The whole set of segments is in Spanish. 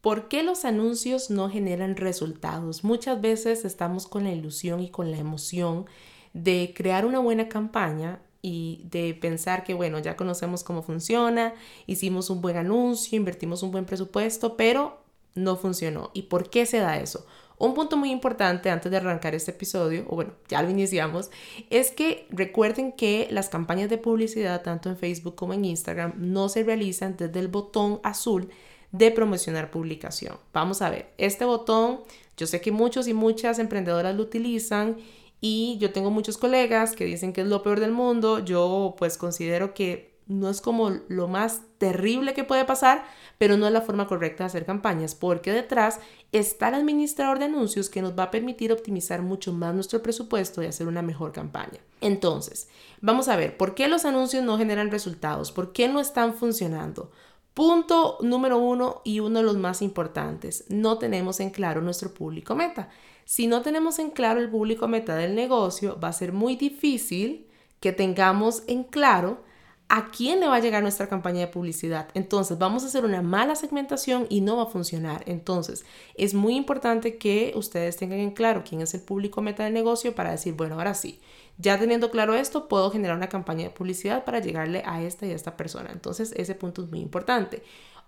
¿Por qué los anuncios no generan resultados? Muchas veces estamos con la ilusión y con la emoción de crear una buena campaña y de pensar que, bueno, ya conocemos cómo funciona, hicimos un buen anuncio, invertimos un buen presupuesto, pero no funcionó. ¿Y por qué se da eso? Un punto muy importante antes de arrancar este episodio, o bueno, ya lo iniciamos, es que recuerden que las campañas de publicidad, tanto en Facebook como en Instagram, no se realizan desde el botón azul de promocionar publicación. Vamos a ver, este botón, yo sé que muchos y muchas emprendedoras lo utilizan y yo tengo muchos colegas que dicen que es lo peor del mundo. Yo pues considero que no es como lo más terrible que puede pasar, pero no es la forma correcta de hacer campañas, porque detrás está el administrador de anuncios que nos va a permitir optimizar mucho más nuestro presupuesto y hacer una mejor campaña. Entonces, vamos a ver, ¿por qué los anuncios no generan resultados? ¿Por qué no están funcionando? Punto número uno y uno de los más importantes, no tenemos en claro nuestro público meta. Si no tenemos en claro el público meta del negocio, va a ser muy difícil que tengamos en claro a quién le va a llegar nuestra campaña de publicidad. Entonces, vamos a hacer una mala segmentación y no va a funcionar. Entonces, es muy importante que ustedes tengan en claro quién es el público meta del negocio para decir, bueno, ahora sí, ya teniendo claro esto, puedo generar una campaña de publicidad para llegarle a esta y a esta persona. Entonces, ese punto es muy importante.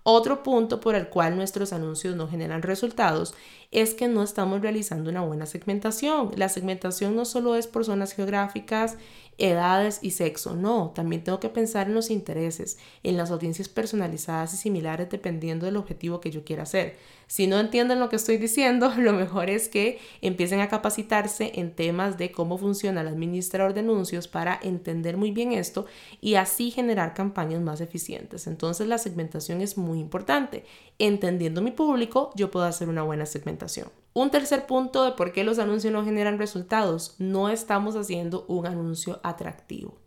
Otro punto por el cual nuestros anuncios no generan resultados es que no estamos realizando una buena segmentación. La segmentación no solo es por zonas geográficas, edades y sexo, no, también tengo que pensar en los intereses, en las audiencias personalizadas y similares dependiendo del objetivo que yo quiera hacer. Si no entienden lo que estoy diciendo, lo mejor es que empiecen a capacitarse en temas de cómo funciona el administrador de anuncios para entender muy bien esto y así generar campañas más eficientes. Entonces la segmentación es muy importante. Entendiendo mi público, yo puedo hacer una buena segmentación. Un tercer punto de por qué los anuncios no generan resultados, no estamos haciendo un anuncio atractivo.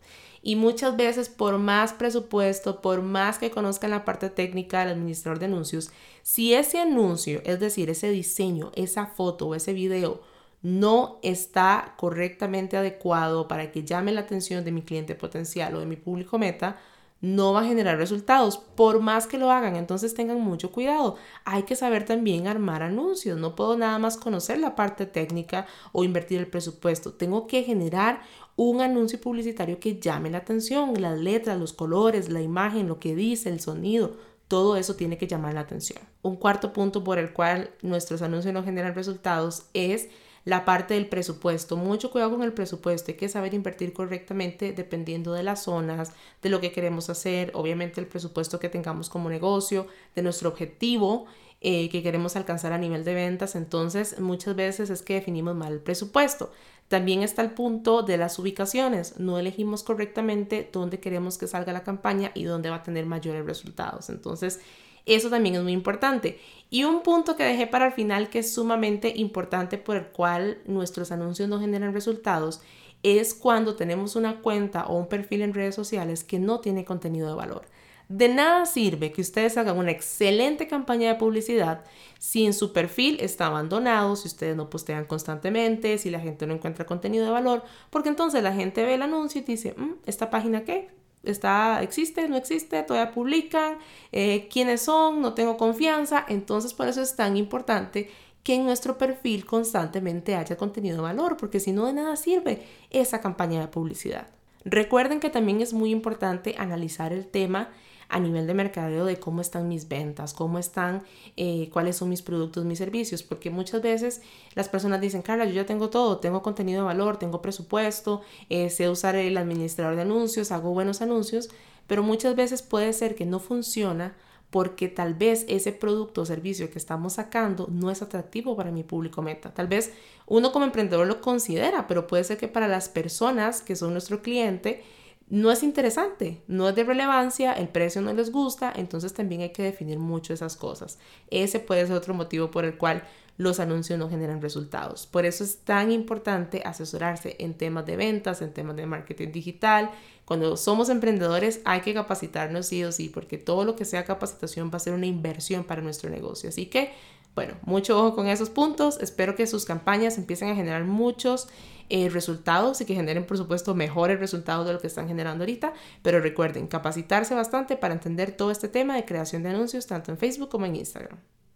Y muchas veces por más presupuesto, por más que conozcan la parte técnica del administrador de anuncios, si ese anuncio, es decir, ese diseño, esa foto o ese video, no está correctamente adecuado para que llame la atención de mi cliente potencial o de mi público meta, no va a generar resultados, por más que lo hagan. Entonces tengan mucho cuidado. Hay que saber también armar anuncios. No puedo nada más conocer la parte técnica o invertir el presupuesto. Tengo que generar un anuncio publicitario que llame la atención. Las letras, los colores, la imagen, lo que dice, el sonido. Todo eso tiene que llamar la atención. Un cuarto punto por el cual nuestros anuncios no generan resultados es la parte del presupuesto. Mucho cuidado con el presupuesto. Hay que saber invertir correctamente dependiendo de las zonas, de lo que queremos hacer, obviamente el presupuesto que tengamos como negocio, de nuestro objetivo eh, que queremos alcanzar a nivel de ventas. Entonces, muchas veces es que definimos mal el presupuesto. También está el punto de las ubicaciones. No elegimos correctamente dónde queremos que salga la campaña y dónde va a tener mayores resultados. Entonces, eso también es muy importante. Y un punto que dejé para el final que es sumamente importante por el cual nuestros anuncios no generan resultados es cuando tenemos una cuenta o un perfil en redes sociales que no tiene contenido de valor. De nada sirve que ustedes hagan una excelente campaña de publicidad si en su perfil está abandonado, si ustedes no postean constantemente, si la gente no encuentra contenido de valor, porque entonces la gente ve el anuncio y dice, mm, ¿esta página qué? Está, existe, no existe, todavía publican, eh, quiénes son, no tengo confianza. Entonces, por eso es tan importante que en nuestro perfil constantemente haya contenido de valor, porque si no de nada sirve esa campaña de publicidad. Recuerden que también es muy importante analizar el tema a nivel de mercadeo de cómo están mis ventas, cómo están, eh, cuáles son mis productos, mis servicios, porque muchas veces las personas dicen, Carla, yo ya tengo todo, tengo contenido de valor, tengo presupuesto, eh, sé usar el administrador de anuncios, hago buenos anuncios, pero muchas veces puede ser que no funciona porque tal vez ese producto o servicio que estamos sacando no es atractivo para mi público meta. Tal vez uno como emprendedor lo considera, pero puede ser que para las personas que son nuestro cliente, no es interesante, no es de relevancia, el precio no les gusta, entonces también hay que definir mucho esas cosas. Ese puede ser otro motivo por el cual los anuncios no generan resultados. Por eso es tan importante asesorarse en temas de ventas, en temas de marketing digital. Cuando somos emprendedores hay que capacitarnos sí o sí, porque todo lo que sea capacitación va a ser una inversión para nuestro negocio. Así que, bueno, mucho ojo con esos puntos. Espero que sus campañas empiecen a generar muchos eh, resultados y que generen, por supuesto, mejores resultados de lo que están generando ahorita. Pero recuerden, capacitarse bastante para entender todo este tema de creación de anuncios tanto en Facebook como en Instagram.